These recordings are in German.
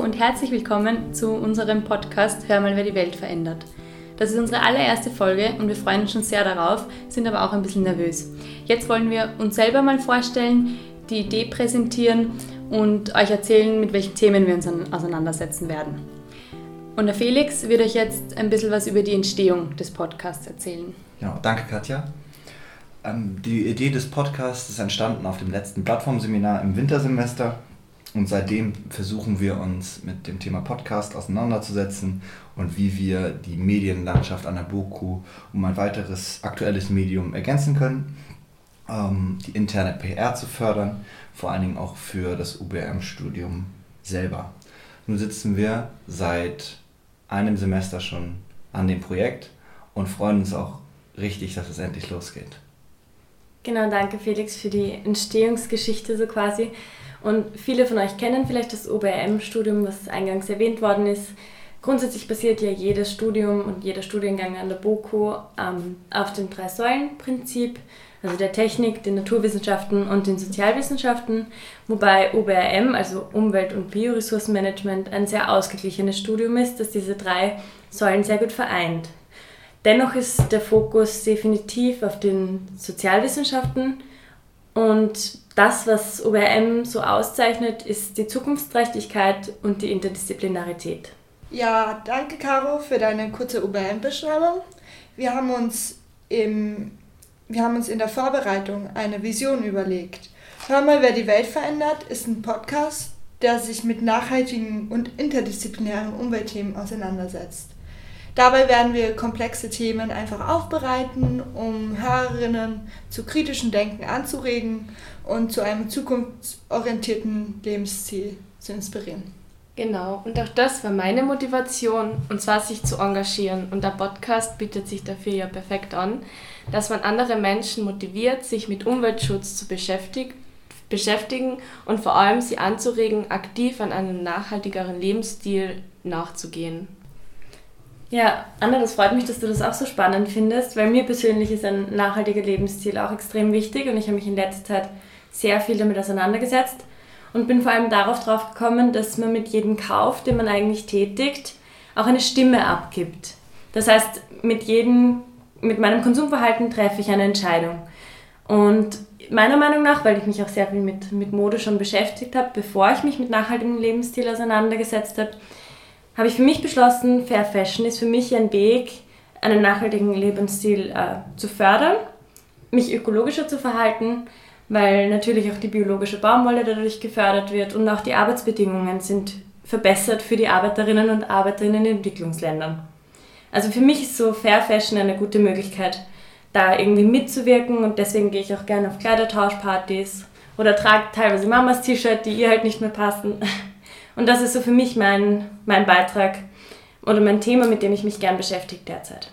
und herzlich willkommen zu unserem Podcast Hör mal, wer die Welt verändert. Das ist unsere allererste Folge und wir freuen uns schon sehr darauf, sind aber auch ein bisschen nervös. Jetzt wollen wir uns selber mal vorstellen, die Idee präsentieren und euch erzählen, mit welchen Themen wir uns auseinandersetzen werden. Und der Felix wird euch jetzt ein bisschen was über die Entstehung des Podcasts erzählen. Ja, danke Katja. Ähm, die Idee des Podcasts ist entstanden auf dem letzten Plattformseminar im Wintersemester und seitdem versuchen wir uns mit dem Thema Podcast auseinanderzusetzen und wie wir die Medienlandschaft an der BOKU um ein weiteres aktuelles Medium ergänzen können, ähm, die interne PR zu fördern, vor allen Dingen auch für das UBM-Studium selber. Nun sitzen wir seit einem Semester schon an dem Projekt und freuen uns auch richtig, dass es endlich losgeht. Genau, danke Felix für die Entstehungsgeschichte so quasi. Und viele von euch kennen vielleicht das OBM-Studium, was eingangs erwähnt worden ist. Grundsätzlich basiert ja jedes Studium und jeder Studiengang an der BOKU ähm, auf dem Drei-Säulen-Prinzip, also der Technik, den Naturwissenschaften und den Sozialwissenschaften, wobei OBRM, also Umwelt- und Bioressourcenmanagement, ein sehr ausgeglichenes Studium ist, das diese drei Säulen sehr gut vereint. Dennoch ist der Fokus definitiv auf den Sozialwissenschaften und das, was OBM so auszeichnet, ist die Zukunftsträchtigkeit und die Interdisziplinarität. Ja, danke Caro für deine kurze OBM-Beschreibung. Wir haben uns im wir haben uns in der Vorbereitung eine Vision überlegt. Hör mal, wer die Welt verändert, ist ein Podcast, der sich mit nachhaltigen und interdisziplinären Umweltthemen auseinandersetzt. Dabei werden wir komplexe Themen einfach aufbereiten, um Hörerinnen zu kritischem Denken anzuregen und zu einem zukunftsorientierten Lebensstil zu inspirieren. Genau, und auch das war meine Motivation, und zwar sich zu engagieren. Und der Podcast bietet sich dafür ja perfekt an, dass man andere Menschen motiviert, sich mit Umweltschutz zu beschäftigen, beschäftigen und vor allem sie anzuregen, aktiv an einem nachhaltigeren Lebensstil nachzugehen. Ja, Anna, das freut mich, dass du das auch so spannend findest, weil mir persönlich ist ein nachhaltiger Lebensstil auch extrem wichtig und ich habe mich in letzter Zeit sehr viel damit auseinandergesetzt und bin vor allem darauf drauf gekommen, dass man mit jedem Kauf, den man eigentlich tätigt, auch eine Stimme abgibt. Das heißt, mit jedem, mit meinem Konsumverhalten treffe ich eine Entscheidung. Und meiner Meinung nach, weil ich mich auch sehr viel mit, mit Mode schon beschäftigt habe, bevor ich mich mit nachhaltigem Lebensstil auseinandergesetzt habe, habe ich für mich beschlossen, Fair Fashion ist für mich ein Weg, einen nachhaltigen Lebensstil äh, zu fördern, mich ökologischer zu verhalten, weil natürlich auch die biologische Baumwolle dadurch gefördert wird und auch die Arbeitsbedingungen sind verbessert für die Arbeiterinnen und Arbeiter in den Entwicklungsländern. Also für mich ist so Fair Fashion eine gute Möglichkeit, da irgendwie mitzuwirken und deswegen gehe ich auch gerne auf Kleidertauschpartys oder trage teilweise Mamas T-Shirt, die ihr halt nicht mehr passen. Und das ist so für mich mein, mein Beitrag oder mein Thema, mit dem ich mich gern beschäftige derzeit.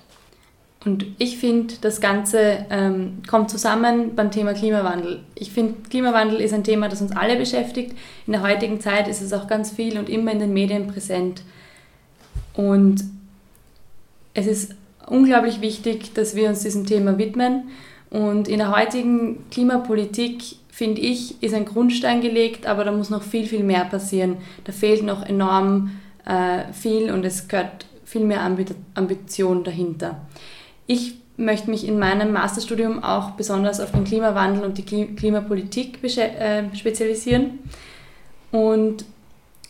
Und ich finde, das Ganze ähm, kommt zusammen beim Thema Klimawandel. Ich finde, Klimawandel ist ein Thema, das uns alle beschäftigt. In der heutigen Zeit ist es auch ganz viel und immer in den Medien präsent. Und es ist unglaublich wichtig, dass wir uns diesem Thema widmen. Und in der heutigen Klimapolitik finde ich, ist ein Grundstein gelegt, aber da muss noch viel, viel mehr passieren. Da fehlt noch enorm äh, viel und es gehört viel mehr Ambition dahinter. Ich möchte mich in meinem Masterstudium auch besonders auf den Klimawandel und die Klimapolitik äh, spezialisieren. Und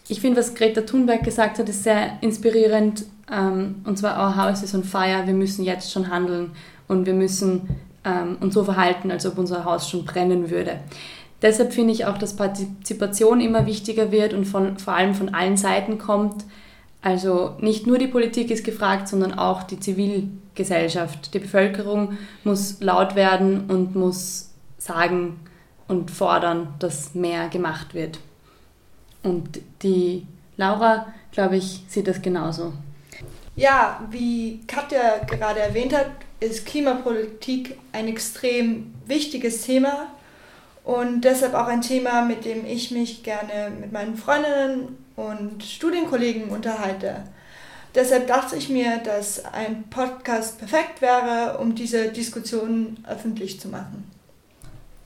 ich finde, was Greta Thunberg gesagt hat, ist sehr inspirierend. Ähm, und zwar, our house is on fire, wir müssen jetzt schon handeln und wir müssen ähm, und so verhalten, als ob unser Haus schon brennen würde. Deshalb finde ich auch, dass Partizipation immer wichtiger wird und von, vor allem von allen Seiten kommt. Also nicht nur die Politik ist gefragt, sondern auch die Zivilgesellschaft. Die Bevölkerung muss laut werden und muss sagen und fordern, dass mehr gemacht wird. Und die Laura, glaube ich, sieht das genauso. Ja, wie Katja gerade erwähnt hat, ist Klimapolitik ein extrem wichtiges Thema und deshalb auch ein Thema, mit dem ich mich gerne mit meinen Freundinnen und Studienkollegen unterhalte. Deshalb dachte ich mir, dass ein Podcast perfekt wäre, um diese Diskussion öffentlich zu machen.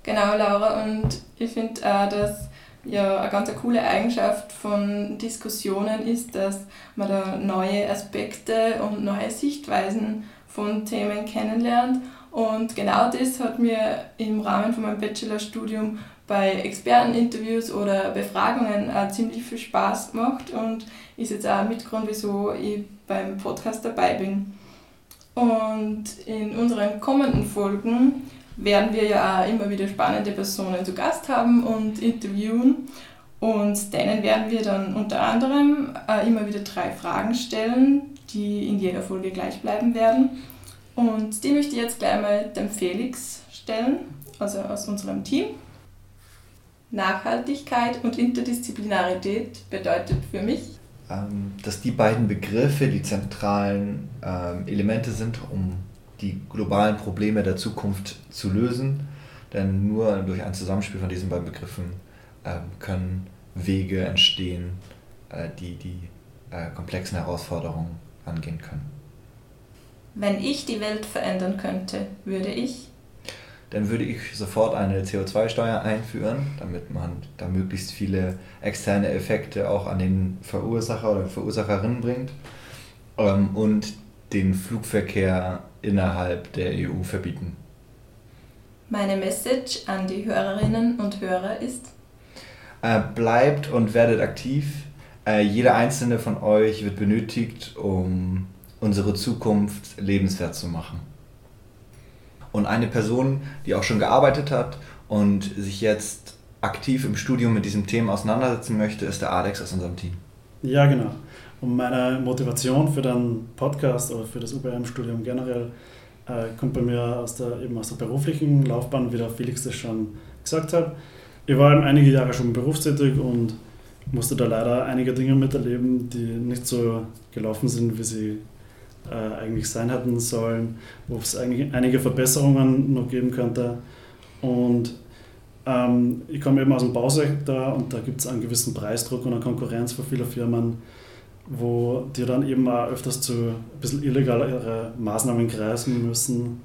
Genau, Laura. Und ich finde, äh, dass ja eine ganz coole Eigenschaft von Diskussionen ist, dass man da neue Aspekte und neue Sichtweisen von Themen kennenlernt. Und genau das hat mir im Rahmen von meinem Bachelorstudium bei Experteninterviews oder Befragungen auch ziemlich viel Spaß gemacht und ist jetzt auch ein Mitgrund, wieso ich beim Podcast dabei bin. Und in unseren kommenden Folgen werden wir ja auch immer wieder spannende Personen zu Gast haben und interviewen. Und denen werden wir dann unter anderem äh, immer wieder drei Fragen stellen, die in jeder Folge gleich bleiben werden. Und die möchte ich jetzt gleich mal dem Felix stellen, also aus unserem Team. Nachhaltigkeit und Interdisziplinarität bedeutet für mich, ähm, dass die beiden Begriffe die zentralen ähm, Elemente sind, um die globalen Probleme der Zukunft zu lösen. Denn nur durch ein Zusammenspiel von diesen beiden Begriffen ähm, können Wege entstehen, äh, die die äh, komplexen Herausforderungen angehen können. Wenn ich die Welt verändern könnte, würde ich? Dann würde ich sofort eine CO2-Steuer einführen, damit man da möglichst viele externe Effekte auch an den Verursacher oder Verursacherinnen bringt ähm, und den Flugverkehr innerhalb der EU verbieten. Meine Message an die Hörerinnen und Hörer ist? Äh, bleibt und werdet aktiv. Äh, jeder einzelne von euch wird benötigt, um unsere Zukunft lebenswert zu machen. Und eine Person, die auch schon gearbeitet hat und sich jetzt aktiv im Studium mit diesem Thema auseinandersetzen möchte, ist der Alex aus unserem Team. Ja, genau. Und meine Motivation für den Podcast oder für das UBM-Studium generell äh, kommt bei mir aus der, eben aus der beruflichen Laufbahn, wie der Felix das schon gesagt hat. Ich war eben einige Jahre schon berufstätig und musste da leider einige Dinge miterleben, die nicht so gelaufen sind, wie sie äh, eigentlich sein hätten sollen, wo es eigentlich einige Verbesserungen noch geben könnte. Und ähm, ich komme eben aus dem Bausektor und da gibt es einen gewissen Preisdruck und eine Konkurrenz für viele Firmen, wo die dann eben auch öfters zu ein bisschen illegalere Maßnahmen greifen müssen.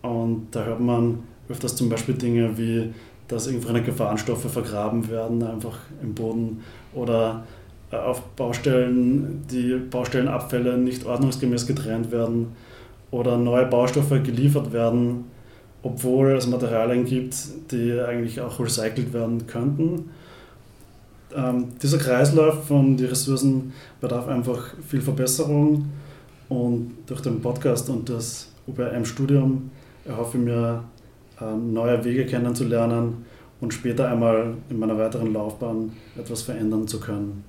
Und da hört man öfters zum Beispiel Dinge wie, dass irgendwelche Gefahrenstoffe vergraben werden, einfach im Boden oder äh, auf Baustellen die Baustellenabfälle nicht ordnungsgemäß getrennt werden oder neue Baustoffe geliefert werden, obwohl es Materialien gibt, die eigentlich auch recycelt werden könnten. Ähm, dieser Kreislauf von den Ressourcen bedarf einfach viel Verbesserung und durch den Podcast und das UBM-Studium erhoffe ich mir, äh, neue Wege kennenzulernen und später einmal in meiner weiteren Laufbahn etwas verändern zu können.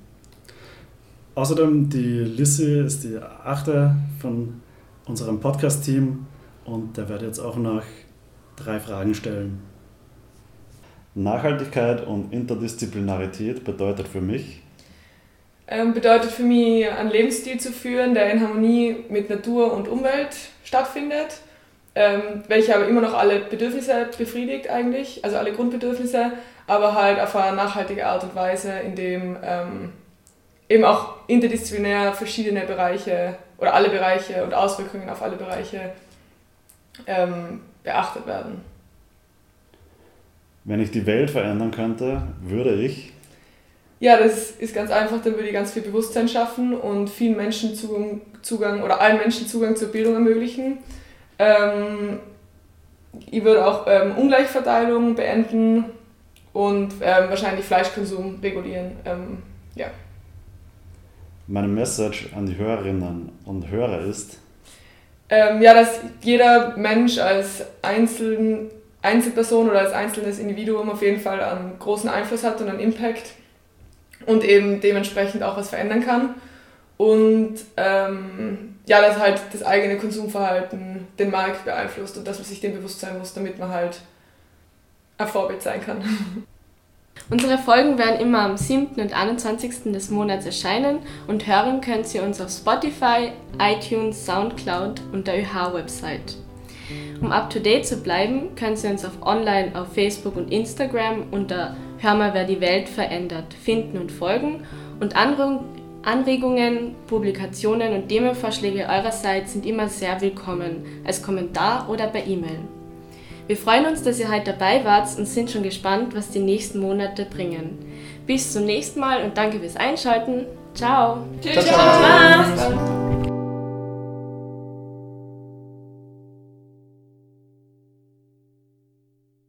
Außerdem, die Lissy ist die achte von unserem Podcast-Team und der wird jetzt auch noch drei Fragen stellen. Nachhaltigkeit und Interdisziplinarität bedeutet für mich? Ähm, bedeutet für mich, einen Lebensstil zu führen, der in Harmonie mit Natur und Umwelt stattfindet, ähm, welcher aber immer noch alle Bedürfnisse befriedigt eigentlich, also alle Grundbedürfnisse, aber halt auf eine nachhaltige Art und Weise, in dem ähm, eben auch interdisziplinär verschiedene Bereiche oder alle Bereiche und Auswirkungen auf alle Bereiche ähm, beachtet werden. Wenn ich die Welt verändern könnte, würde ich. Ja, das ist ganz einfach, dann würde ich ganz viel Bewusstsein schaffen und vielen Menschen Zugang, Zugang oder allen Menschen Zugang zur Bildung ermöglichen. Ähm, ich würde auch ähm, Ungleichverteilung beenden und ähm, wahrscheinlich Fleischkonsum regulieren. Ähm, ja. Meine Message an die Hörerinnen und Hörer ist, ähm, ja, dass jeder Mensch als Einzeln, Einzelperson oder als einzelnes Individuum auf jeden Fall einen großen Einfluss hat und einen Impact und eben dementsprechend auch was verändern kann. Und ähm, ja, dass halt das eigene Konsumverhalten den Markt beeinflusst und dass man sich dem bewusst sein muss, damit man halt ein Vorbild sein kann. Unsere Folgen werden immer am 7. und 21. des Monats erscheinen und hören könnt ihr uns auf Spotify, iTunes, Soundcloud und der ÖH-Website. Um up to date zu bleiben, könnt ihr uns auf online auf Facebook und Instagram unter Hör mal, wer die Welt verändert finden und folgen und Anregungen, Publikationen und Themenvorschläge eurerseits sind immer sehr willkommen als Kommentar oder per E-Mail. Wir freuen uns, dass ihr heute dabei wart und sind schon gespannt, was die nächsten Monate bringen. Bis zum nächsten Mal und danke fürs Einschalten. Ciao. Tschüss. Ciao.